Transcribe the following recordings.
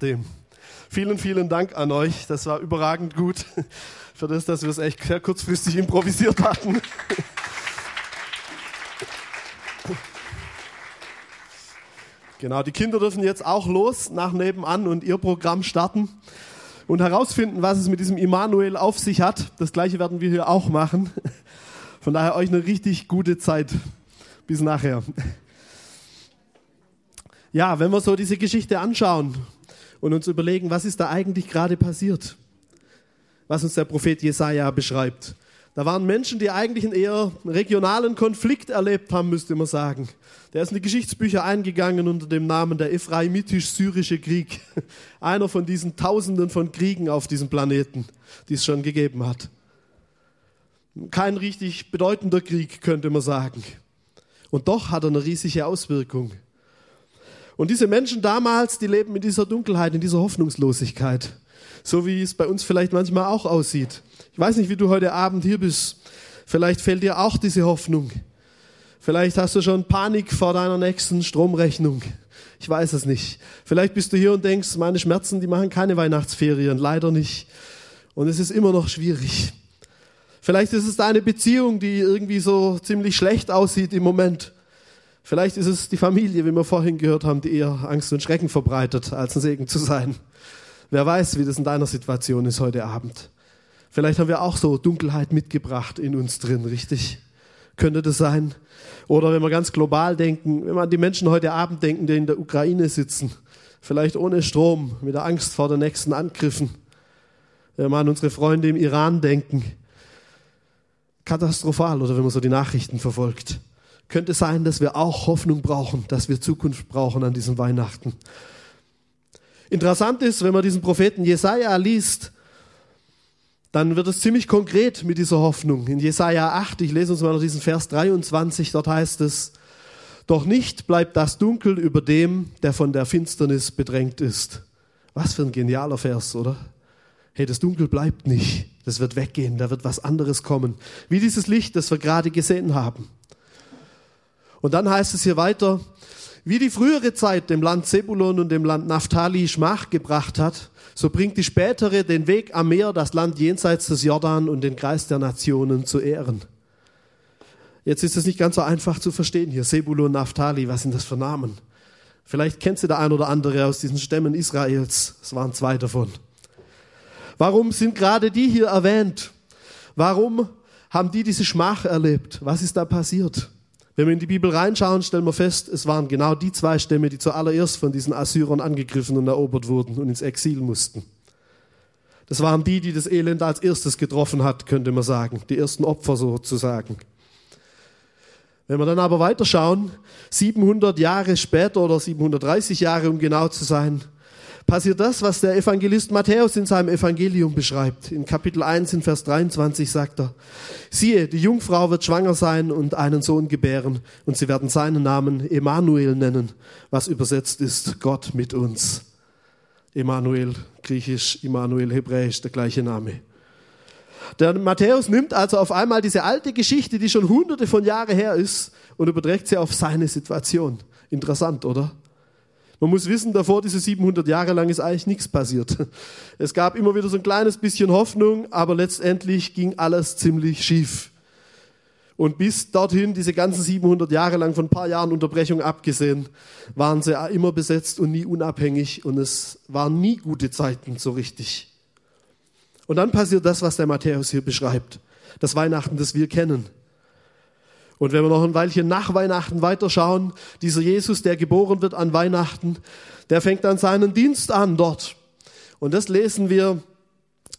Dem. Vielen, vielen Dank an euch. Das war überragend gut. Für das, dass wir es echt sehr kurzfristig improvisiert hatten. Genau, die Kinder dürfen jetzt auch los nach nebenan und ihr Programm starten und herausfinden, was es mit diesem Immanuel auf sich hat. Das gleiche werden wir hier auch machen. Von daher euch eine richtig gute Zeit. Bis nachher. Ja, wenn wir so diese Geschichte anschauen, und uns überlegen, was ist da eigentlich gerade passiert, was uns der Prophet Jesaja beschreibt. Da waren Menschen, die eigentlich einen eher regionalen Konflikt erlebt haben, müsste man sagen. Der ist in die Geschichtsbücher eingegangen unter dem Namen der Ephraimitisch-Syrische Krieg. Einer von diesen Tausenden von Kriegen auf diesem Planeten, die es schon gegeben hat. Kein richtig bedeutender Krieg, könnte man sagen. Und doch hat er eine riesige Auswirkung. Und diese Menschen damals, die leben in dieser Dunkelheit, in dieser Hoffnungslosigkeit. So wie es bei uns vielleicht manchmal auch aussieht. Ich weiß nicht, wie du heute Abend hier bist. Vielleicht fehlt dir auch diese Hoffnung. Vielleicht hast du schon Panik vor deiner nächsten Stromrechnung. Ich weiß es nicht. Vielleicht bist du hier und denkst, meine Schmerzen, die machen keine Weihnachtsferien. Leider nicht. Und es ist immer noch schwierig. Vielleicht ist es deine Beziehung, die irgendwie so ziemlich schlecht aussieht im Moment. Vielleicht ist es die Familie, wie wir vorhin gehört haben, die eher Angst und Schrecken verbreitet, als ein Segen zu sein. Wer weiß, wie das in deiner Situation ist heute Abend. Vielleicht haben wir auch so Dunkelheit mitgebracht in uns drin, richtig? Könnte das sein? Oder wenn wir ganz global denken, wenn wir an die Menschen heute Abend denken, die in der Ukraine sitzen, vielleicht ohne Strom, mit der Angst vor den nächsten Angriffen. Wenn wir an unsere Freunde im Iran denken, katastrophal, oder wenn man so die Nachrichten verfolgt könnte sein, dass wir auch Hoffnung brauchen, dass wir Zukunft brauchen an diesen Weihnachten. Interessant ist, wenn man diesen Propheten Jesaja liest, dann wird es ziemlich konkret mit dieser Hoffnung. In Jesaja 8, ich lese uns mal noch diesen Vers 23, dort heißt es, doch nicht bleibt das Dunkel über dem, der von der Finsternis bedrängt ist. Was für ein genialer Vers, oder? Hey, das Dunkel bleibt nicht. Das wird weggehen. Da wird was anderes kommen. Wie dieses Licht, das wir gerade gesehen haben. Und dann heißt es hier weiter, wie die frühere Zeit dem Land Zebulon und dem Land Naphtali Schmach gebracht hat, so bringt die spätere den Weg am Meer, das Land jenseits des Jordan und den Kreis der Nationen zu ehren. Jetzt ist es nicht ganz so einfach zu verstehen hier. Zebulon, Naphtali, was sind das für Namen? Vielleicht kennst du der ein oder andere aus diesen Stämmen Israels. Es waren zwei davon. Warum sind gerade die hier erwähnt? Warum haben die diese Schmach erlebt? Was ist da passiert? Wenn wir in die Bibel reinschauen, stellen wir fest, es waren genau die zwei Stämme, die zuallererst von diesen Assyrern angegriffen und erobert wurden und ins Exil mussten. Das waren die, die das Elend als erstes getroffen hat, könnte man sagen. Die ersten Opfer sozusagen. Wenn wir dann aber weiterschauen, 700 Jahre später oder 730 Jahre, um genau zu sein, passiert das, was der Evangelist Matthäus in seinem Evangelium beschreibt. In Kapitel 1 in Vers 23 sagt er, siehe, die Jungfrau wird schwanger sein und einen Sohn gebären und sie werden seinen Namen Emanuel nennen, was übersetzt ist Gott mit uns. Emanuel, griechisch, Immanuel, hebräisch, der gleiche Name. Der Matthäus nimmt also auf einmal diese alte Geschichte, die schon hunderte von Jahren her ist, und überträgt sie auf seine Situation. Interessant, oder? Man muss wissen, davor diese 700 Jahre lang ist eigentlich nichts passiert. Es gab immer wieder so ein kleines bisschen Hoffnung, aber letztendlich ging alles ziemlich schief. Und bis dorthin, diese ganzen 700 Jahre lang, von ein paar Jahren Unterbrechung abgesehen, waren sie immer besetzt und nie unabhängig und es waren nie gute Zeiten so richtig. Und dann passiert das, was der Matthäus hier beschreibt. Das Weihnachten, das wir kennen. Und wenn wir noch ein Weilchen nach Weihnachten weiterschauen, dieser Jesus, der geboren wird an Weihnachten, der fängt dann seinen Dienst an dort. Und das lesen wir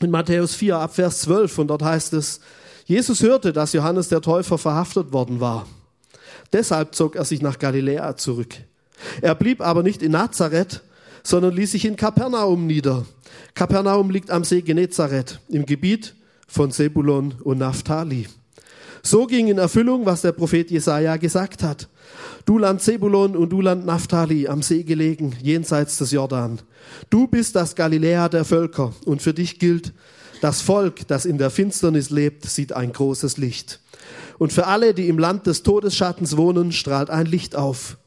in Matthäus 4 ab Vers 12 und dort heißt es, Jesus hörte, dass Johannes der Täufer verhaftet worden war. Deshalb zog er sich nach Galiläa zurück. Er blieb aber nicht in Nazareth, sondern ließ sich in Kapernaum nieder. Kapernaum liegt am See Genezareth im Gebiet von Sebulon und Naphtali. So ging in Erfüllung, was der Prophet Jesaja gesagt hat. Du Land Zebulon und du Land Naphtali, am See gelegen, jenseits des Jordan. Du bist das Galiläa der Völker und für dich gilt, das Volk, das in der Finsternis lebt, sieht ein großes Licht. Und für alle, die im Land des Todesschattens wohnen, strahlt ein Licht auf.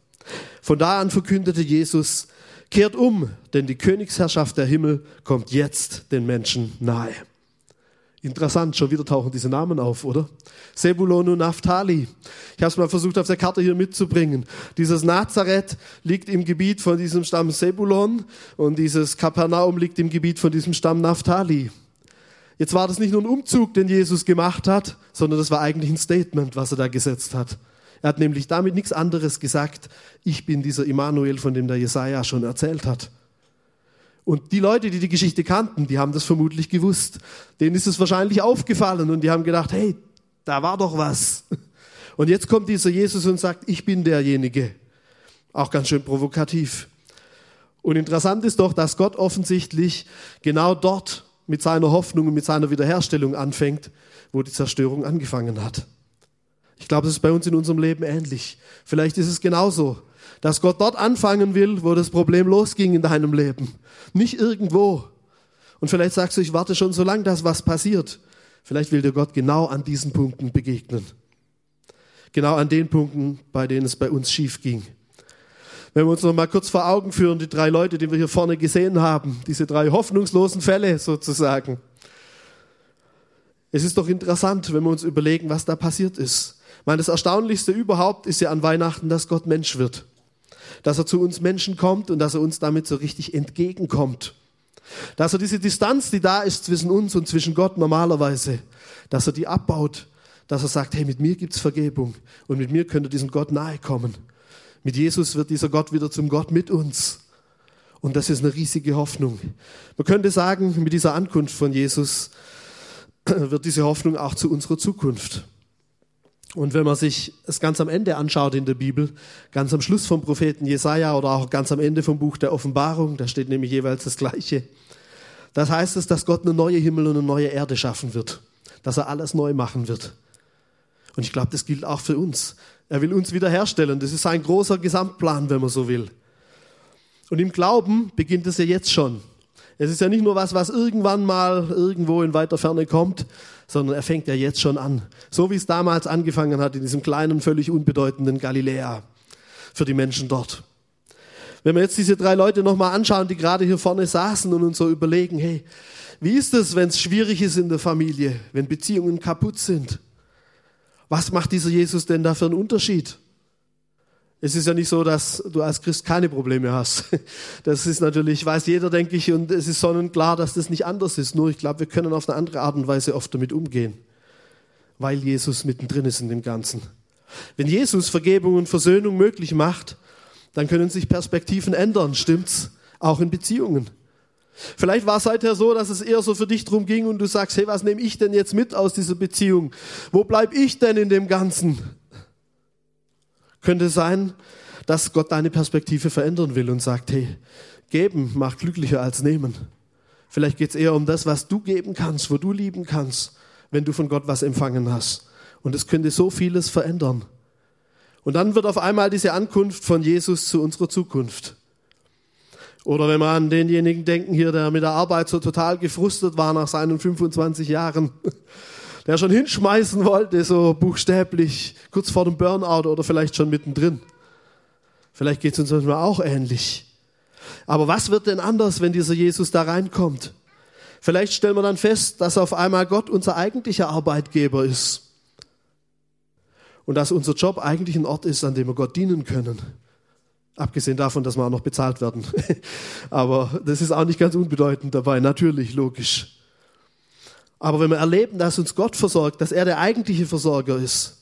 Von da an verkündete Jesus, Kehrt um, denn die Königsherrschaft der Himmel kommt jetzt den Menschen nahe. Interessant, schon wieder tauchen diese Namen auf, oder? Sebulon und Naphtali. Ich habe es mal versucht auf der Karte hier mitzubringen. Dieses Nazareth liegt im Gebiet von diesem Stamm Sebulon und dieses Kapernaum liegt im Gebiet von diesem Stamm Naphtali. Jetzt war das nicht nur ein Umzug, den Jesus gemacht hat, sondern das war eigentlich ein Statement, was er da gesetzt hat. Er hat nämlich damit nichts anderes gesagt. Ich bin dieser Immanuel, von dem der Jesaja schon erzählt hat. Und die Leute, die die Geschichte kannten, die haben das vermutlich gewusst. Denen ist es wahrscheinlich aufgefallen und die haben gedacht, hey, da war doch was. Und jetzt kommt dieser Jesus und sagt, ich bin derjenige. Auch ganz schön provokativ. Und interessant ist doch, dass Gott offensichtlich genau dort mit seiner Hoffnung und mit seiner Wiederherstellung anfängt, wo die Zerstörung angefangen hat. Ich glaube, das ist bei uns in unserem Leben ähnlich. Vielleicht ist es genauso dass Gott dort anfangen will, wo das Problem losging in deinem Leben. Nicht irgendwo. Und vielleicht sagst du, ich warte schon so lange, dass was passiert. Vielleicht will dir Gott genau an diesen Punkten begegnen. Genau an den Punkten, bei denen es bei uns schief ging. Wenn wir uns noch mal kurz vor Augen führen, die drei Leute, die wir hier vorne gesehen haben, diese drei hoffnungslosen Fälle sozusagen. Es ist doch interessant, wenn wir uns überlegen, was da passiert ist. Ich meine, das Erstaunlichste überhaupt ist ja an Weihnachten, dass Gott Mensch wird dass er zu uns Menschen kommt und dass er uns damit so richtig entgegenkommt. Dass er diese Distanz, die da ist zwischen uns und zwischen Gott normalerweise, dass er die abbaut, dass er sagt, hey, mit mir gibt's Vergebung und mit mir könnt ihr diesem Gott nahe kommen. Mit Jesus wird dieser Gott wieder zum Gott mit uns. Und das ist eine riesige Hoffnung. Man könnte sagen, mit dieser Ankunft von Jesus wird diese Hoffnung auch zu unserer Zukunft. Und wenn man sich es ganz am Ende anschaut in der Bibel, ganz am Schluss vom Propheten Jesaja oder auch ganz am Ende vom Buch der Offenbarung, da steht nämlich jeweils das Gleiche. Das heißt es, dass Gott eine neue Himmel und eine neue Erde schaffen wird, dass er alles neu machen wird. Und ich glaube, das gilt auch für uns. Er will uns wiederherstellen. Das ist ein großer Gesamtplan, wenn man so will. Und im Glauben beginnt es ja jetzt schon. Es ist ja nicht nur was, was irgendwann mal irgendwo in weiter Ferne kommt, sondern er fängt ja jetzt schon an. So wie es damals angefangen hat in diesem kleinen, völlig unbedeutenden Galiläa für die Menschen dort. Wenn wir jetzt diese drei Leute nochmal anschauen, die gerade hier vorne saßen und uns so überlegen, hey, wie ist es, wenn es schwierig ist in der Familie, wenn Beziehungen kaputt sind? Was macht dieser Jesus denn da für einen Unterschied? Es ist ja nicht so, dass du als Christ keine Probleme hast. Das ist natürlich, weiß jeder, denke ich, und es ist sonnenklar, dass das nicht anders ist. Nur ich glaube, wir können auf eine andere Art und Weise oft damit umgehen, weil Jesus mittendrin ist in dem Ganzen. Wenn Jesus Vergebung und Versöhnung möglich macht, dann können sich Perspektiven ändern, stimmt's? Auch in Beziehungen. Vielleicht war es seither so, dass es eher so für dich drum ging und du sagst, hey, was nehme ich denn jetzt mit aus dieser Beziehung? Wo bleib ich denn in dem Ganzen? Könnte sein, dass Gott deine Perspektive verändern will und sagt, hey, geben macht glücklicher als nehmen. Vielleicht geht es eher um das, was du geben kannst, wo du lieben kannst, wenn du von Gott was empfangen hast. Und es könnte so vieles verändern. Und dann wird auf einmal diese Ankunft von Jesus zu unserer Zukunft. Oder wenn wir an denjenigen denken hier, der mit der Arbeit so total gefrustet war nach seinen 25 Jahren der schon hinschmeißen wollte, so buchstäblich, kurz vor dem Burnout oder vielleicht schon mittendrin. Vielleicht geht es uns manchmal auch ähnlich. Aber was wird denn anders, wenn dieser Jesus da reinkommt? Vielleicht stellen wir dann fest, dass auf einmal Gott unser eigentlicher Arbeitgeber ist. Und dass unser Job eigentlich ein Ort ist, an dem wir Gott dienen können. Abgesehen davon, dass wir auch noch bezahlt werden. Aber das ist auch nicht ganz unbedeutend dabei, natürlich, logisch. Aber wenn wir erleben, dass uns Gott versorgt, dass er der eigentliche Versorger ist,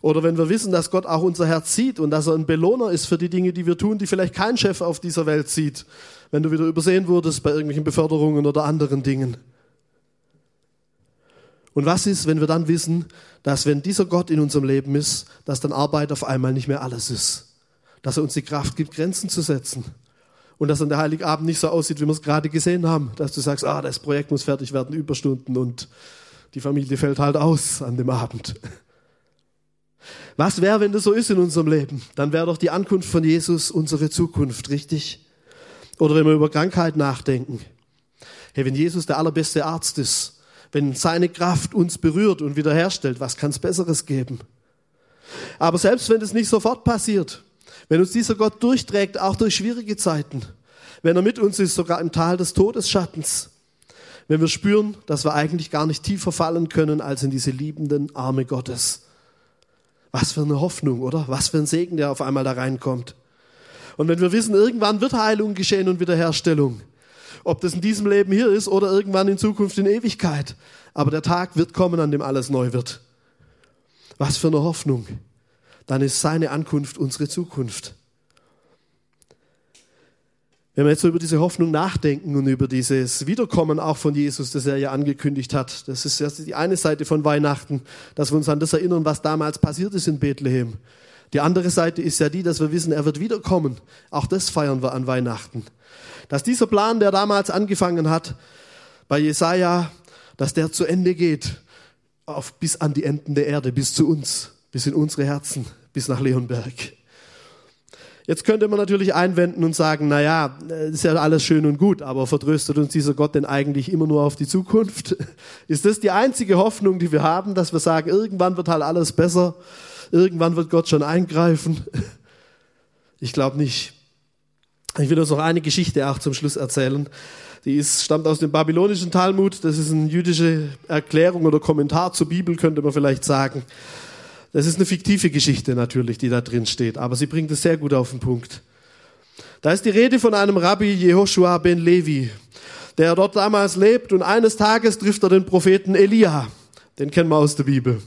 oder wenn wir wissen, dass Gott auch unser Herz sieht und dass er ein Belohner ist für die Dinge, die wir tun, die vielleicht kein Chef auf dieser Welt sieht, wenn du wieder übersehen wurdest bei irgendwelchen Beförderungen oder anderen Dingen. Und was ist, wenn wir dann wissen, dass wenn dieser Gott in unserem Leben ist, dass dann Arbeit auf einmal nicht mehr alles ist? Dass er uns die Kraft gibt, Grenzen zu setzen und dass dann der Heiligabend nicht so aussieht, wie wir es gerade gesehen haben, dass du sagst, ah, das Projekt muss fertig werden, Überstunden und die Familie fällt halt aus an dem Abend. Was wäre, wenn das so ist in unserem Leben? Dann wäre doch die Ankunft von Jesus unsere Zukunft, richtig? Oder wenn wir über Krankheit nachdenken. Hey, wenn Jesus der allerbeste Arzt ist, wenn seine Kraft uns berührt und wiederherstellt, was kann es Besseres geben? Aber selbst wenn es nicht sofort passiert, wenn uns dieser Gott durchträgt, auch durch schwierige Zeiten, wenn er mit uns ist, sogar im Tal des Todesschattens. Wenn wir spüren, dass wir eigentlich gar nicht tiefer fallen können als in diese liebenden Arme Gottes. Was für eine Hoffnung, oder? Was für ein Segen, der auf einmal da reinkommt. Und wenn wir wissen, irgendwann wird Heilung geschehen und Wiederherstellung, ob das in diesem Leben hier ist oder irgendwann in Zukunft in Ewigkeit, aber der Tag wird kommen, an dem alles neu wird. Was für eine Hoffnung. Dann ist seine Ankunft unsere Zukunft. Wenn wir jetzt über diese Hoffnung nachdenken und über dieses Wiederkommen auch von Jesus, das er ja angekündigt hat, das ist die eine Seite von Weihnachten, dass wir uns an das erinnern, was damals passiert ist in Bethlehem. Die andere Seite ist ja die, dass wir wissen, er wird wiederkommen. Auch das feiern wir an Weihnachten. Dass dieser Plan, der damals angefangen hat, bei Jesaja, dass der zu Ende geht, auf, bis an die Enden der Erde, bis zu uns, bis in unsere Herzen, bis nach Leonberg. Jetzt könnte man natürlich einwenden und sagen, na ja, ist ja alles schön und gut, aber vertröstet uns dieser Gott denn eigentlich immer nur auf die Zukunft? Ist das die einzige Hoffnung, die wir haben, dass wir sagen, irgendwann wird halt alles besser, irgendwann wird Gott schon eingreifen? Ich glaube nicht. Ich will uns noch eine Geschichte auch zum Schluss erzählen. Die ist, stammt aus dem babylonischen Talmud. Das ist eine jüdische Erklärung oder Kommentar zur Bibel, könnte man vielleicht sagen. Das ist eine fiktive Geschichte natürlich, die da drin steht, aber sie bringt es sehr gut auf den Punkt. Da ist die Rede von einem Rabbi Jehoshua ben Levi, der dort damals lebt und eines Tages trifft er den Propheten Elia. Den kennen wir aus der Bibel.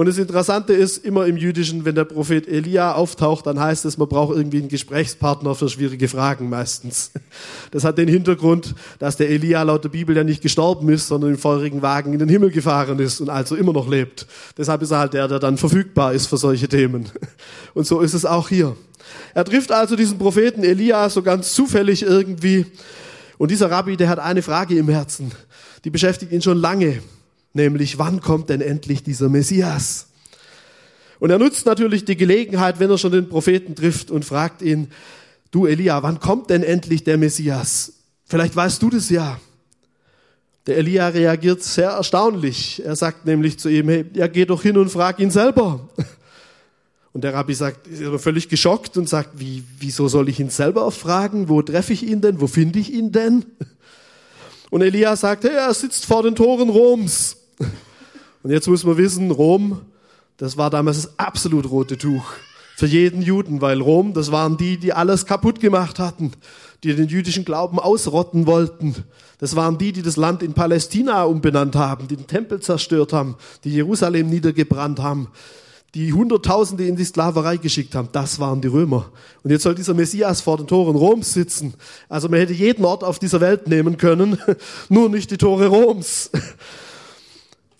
Und das Interessante ist, immer im Jüdischen, wenn der Prophet Elia auftaucht, dann heißt es, man braucht irgendwie einen Gesprächspartner für schwierige Fragen meistens. Das hat den Hintergrund, dass der Elia laut der Bibel ja nicht gestorben ist, sondern im feurigen Wagen in den Himmel gefahren ist und also immer noch lebt. Deshalb ist er halt der, der dann verfügbar ist für solche Themen. Und so ist es auch hier. Er trifft also diesen Propheten Elia so ganz zufällig irgendwie. Und dieser Rabbi, der hat eine Frage im Herzen. Die beschäftigt ihn schon lange nämlich wann kommt denn endlich dieser Messias? Und er nutzt natürlich die Gelegenheit, wenn er schon den Propheten trifft und fragt ihn, du Elia, wann kommt denn endlich der Messias? Vielleicht weißt du das ja. Der Elia reagiert sehr erstaunlich. Er sagt nämlich zu ihm, hey, ja, geh doch hin und frag ihn selber. Und der Rabbi sagt, ist völlig geschockt und sagt, wie, wieso soll ich ihn selber fragen? Wo treffe ich ihn denn? Wo finde ich ihn denn? Und Elia sagt, hey, er sitzt vor den Toren Roms. Und jetzt muss man wissen, Rom, das war damals das absolut rote Tuch für jeden Juden, weil Rom, das waren die, die alles kaputt gemacht hatten, die den jüdischen Glauben ausrotten wollten. Das waren die, die das Land in Palästina umbenannt haben, die den Tempel zerstört haben, die Jerusalem niedergebrannt haben, die Hunderttausende in die Sklaverei geschickt haben. Das waren die Römer. Und jetzt soll dieser Messias vor den Toren Roms sitzen. Also man hätte jeden Ort auf dieser Welt nehmen können, nur nicht die Tore Roms.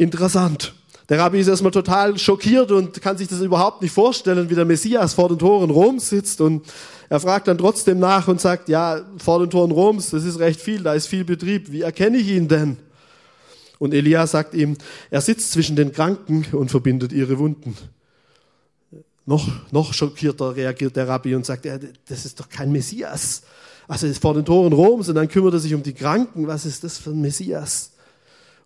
Interessant. Der Rabbi ist erstmal total schockiert und kann sich das überhaupt nicht vorstellen, wie der Messias vor den Toren Roms sitzt. Und er fragt dann trotzdem nach und sagt, ja, vor den Toren Roms, das ist recht viel, da ist viel Betrieb. Wie erkenne ich ihn denn? Und Elia sagt ihm, er sitzt zwischen den Kranken und verbindet ihre Wunden. Noch, noch schockierter reagiert der Rabbi und sagt, ja, das ist doch kein Messias. Also er ist vor den Toren Roms und dann kümmert er sich um die Kranken. Was ist das für ein Messias?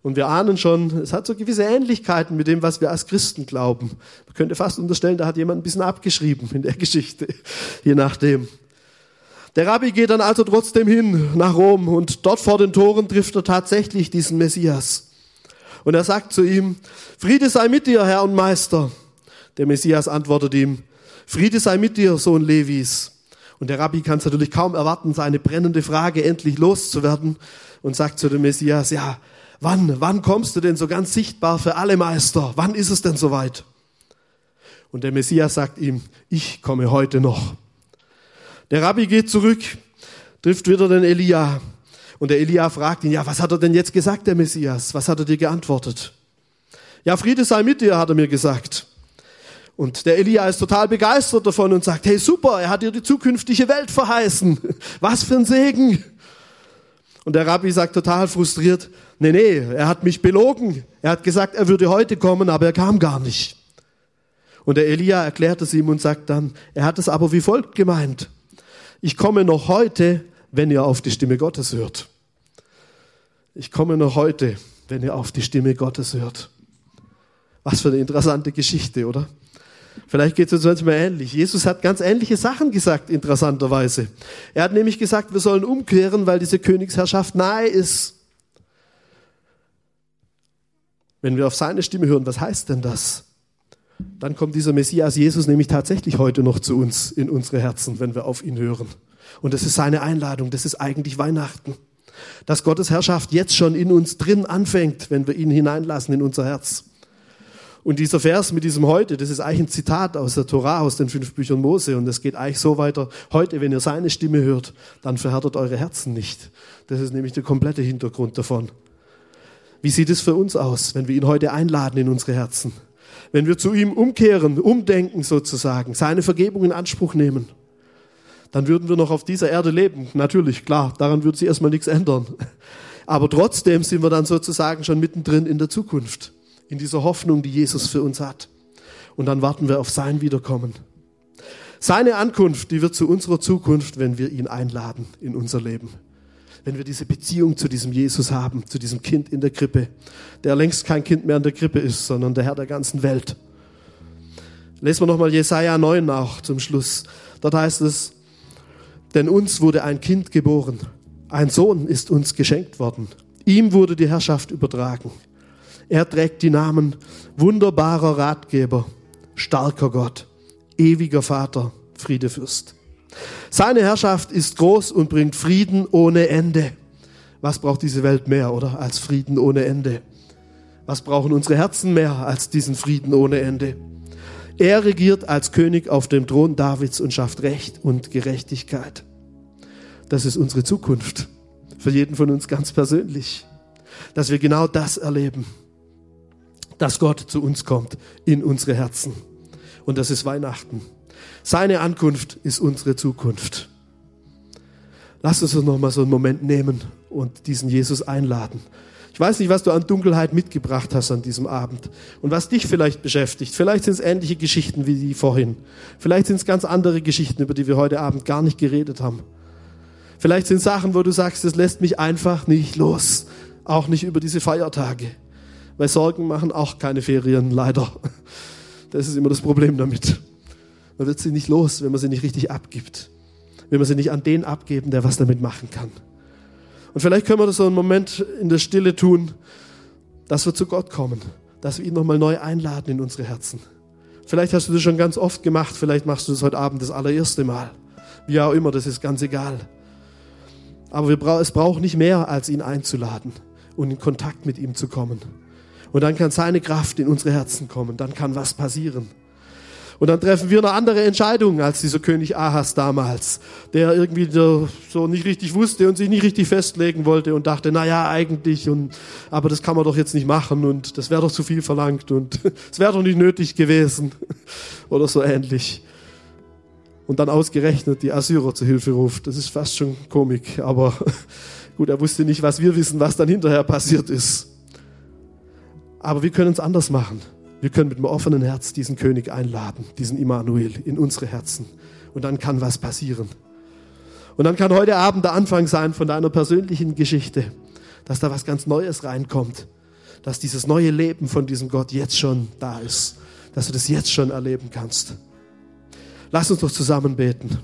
Und wir ahnen schon, es hat so gewisse Ähnlichkeiten mit dem, was wir als Christen glauben. Man könnte fast unterstellen, da hat jemand ein bisschen abgeschrieben in der Geschichte, je nachdem. Der Rabbi geht dann also trotzdem hin nach Rom und dort vor den Toren trifft er tatsächlich diesen Messias. Und er sagt zu ihm, Friede sei mit dir, Herr und Meister. Der Messias antwortet ihm, Friede sei mit dir, Sohn Levis. Und der Rabbi kann es natürlich kaum erwarten, seine brennende Frage endlich loszuwerden und sagt zu dem Messias, ja, Wann, wann kommst du denn so ganz sichtbar für alle Meister? Wann ist es denn soweit? Und der Messias sagt ihm, ich komme heute noch. Der Rabbi geht zurück, trifft wieder den Elia. Und der Elia fragt ihn, ja, was hat er denn jetzt gesagt, der Messias? Was hat er dir geantwortet? Ja, Friede sei mit dir, hat er mir gesagt. Und der Elia ist total begeistert davon und sagt, hey, super, er hat dir die zukünftige Welt verheißen. Was für ein Segen. Und der Rabbi sagt total frustriert, nee, nee, er hat mich belogen. Er hat gesagt, er würde heute kommen, aber er kam gar nicht. Und der Elia erklärt es ihm und sagt dann, er hat es aber wie folgt gemeint. Ich komme noch heute, wenn ihr auf die Stimme Gottes hört. Ich komme noch heute, wenn ihr auf die Stimme Gottes hört. Was für eine interessante Geschichte, oder? Vielleicht geht es uns manchmal ähnlich. Jesus hat ganz ähnliche Sachen gesagt, interessanterweise. Er hat nämlich gesagt, wir sollen umkehren, weil diese Königsherrschaft nahe ist. Wenn wir auf seine Stimme hören, was heißt denn das? Dann kommt dieser Messias Jesus nämlich tatsächlich heute noch zu uns in unsere Herzen, wenn wir auf ihn hören. Und das ist seine Einladung, das ist eigentlich Weihnachten. Dass Gottes Herrschaft jetzt schon in uns drin anfängt, wenn wir ihn hineinlassen in unser Herz. Und dieser Vers mit diesem heute, das ist eigentlich ein Zitat aus der Tora, aus den fünf Büchern Mose. Und es geht eigentlich so weiter. Heute, wenn ihr seine Stimme hört, dann verhärtet eure Herzen nicht. Das ist nämlich der komplette Hintergrund davon. Wie sieht es für uns aus, wenn wir ihn heute einladen in unsere Herzen? Wenn wir zu ihm umkehren, umdenken sozusagen, seine Vergebung in Anspruch nehmen, dann würden wir noch auf dieser Erde leben. Natürlich, klar, daran würde sich erstmal nichts ändern. Aber trotzdem sind wir dann sozusagen schon mittendrin in der Zukunft in dieser Hoffnung, die Jesus für uns hat. Und dann warten wir auf sein Wiederkommen. Seine Ankunft, die wird zu unserer Zukunft, wenn wir ihn einladen in unser Leben. Wenn wir diese Beziehung zu diesem Jesus haben, zu diesem Kind in der Krippe, der längst kein Kind mehr in der Krippe ist, sondern der Herr der ganzen Welt. Lesen wir nochmal Jesaja 9 nach zum Schluss. Dort heißt es, denn uns wurde ein Kind geboren, ein Sohn ist uns geschenkt worden. Ihm wurde die Herrschaft übertragen. Er trägt die Namen wunderbarer Ratgeber, starker Gott, ewiger Vater, Friedefürst. Seine Herrschaft ist groß und bringt Frieden ohne Ende. Was braucht diese Welt mehr, oder? Als Frieden ohne Ende. Was brauchen unsere Herzen mehr als diesen Frieden ohne Ende? Er regiert als König auf dem Thron Davids und schafft Recht und Gerechtigkeit. Das ist unsere Zukunft. Für jeden von uns ganz persönlich. Dass wir genau das erleben dass Gott zu uns kommt in unsere Herzen. Und das ist Weihnachten. Seine Ankunft ist unsere Zukunft. Lass uns noch mal so einen Moment nehmen und diesen Jesus einladen. Ich weiß nicht, was du an Dunkelheit mitgebracht hast an diesem Abend und was dich vielleicht beschäftigt. Vielleicht sind es ähnliche Geschichten wie die vorhin. Vielleicht sind es ganz andere Geschichten, über die wir heute Abend gar nicht geredet haben. Vielleicht sind Sachen, wo du sagst, das lässt mich einfach nicht los. Auch nicht über diese Feiertage. Weil Sorgen machen auch keine Ferien, leider. Das ist immer das Problem damit. Man wird sie nicht los, wenn man sie nicht richtig abgibt. Wenn man sie nicht an den abgeben, der was damit machen kann. Und vielleicht können wir das so einen Moment in der Stille tun, dass wir zu Gott kommen, dass wir ihn nochmal neu einladen in unsere Herzen. Vielleicht hast du das schon ganz oft gemacht, vielleicht machst du das heute Abend das allererste Mal. Wie auch immer, das ist ganz egal. Aber wir bra es braucht nicht mehr, als ihn einzuladen und in Kontakt mit ihm zu kommen. Und dann kann seine Kraft in unsere Herzen kommen. Dann kann was passieren. Und dann treffen wir eine andere Entscheidung als dieser König Ahas damals, der irgendwie so nicht richtig wusste und sich nicht richtig festlegen wollte und dachte, na ja, eigentlich und, aber das kann man doch jetzt nicht machen und das wäre doch zu viel verlangt und es wäre doch nicht nötig gewesen oder so ähnlich. Und dann ausgerechnet die Assyrer zur Hilfe ruft. Das ist fast schon Komik, aber gut, er wusste nicht, was wir wissen, was dann hinterher passiert ist. Aber wir können es anders machen. Wir können mit einem offenen Herz diesen König einladen, diesen Immanuel in unsere Herzen. Und dann kann was passieren. Und dann kann heute Abend der Anfang sein von deiner persönlichen Geschichte, dass da was ganz Neues reinkommt, dass dieses neue Leben von diesem Gott jetzt schon da ist, dass du das jetzt schon erleben kannst. Lass uns doch zusammen beten.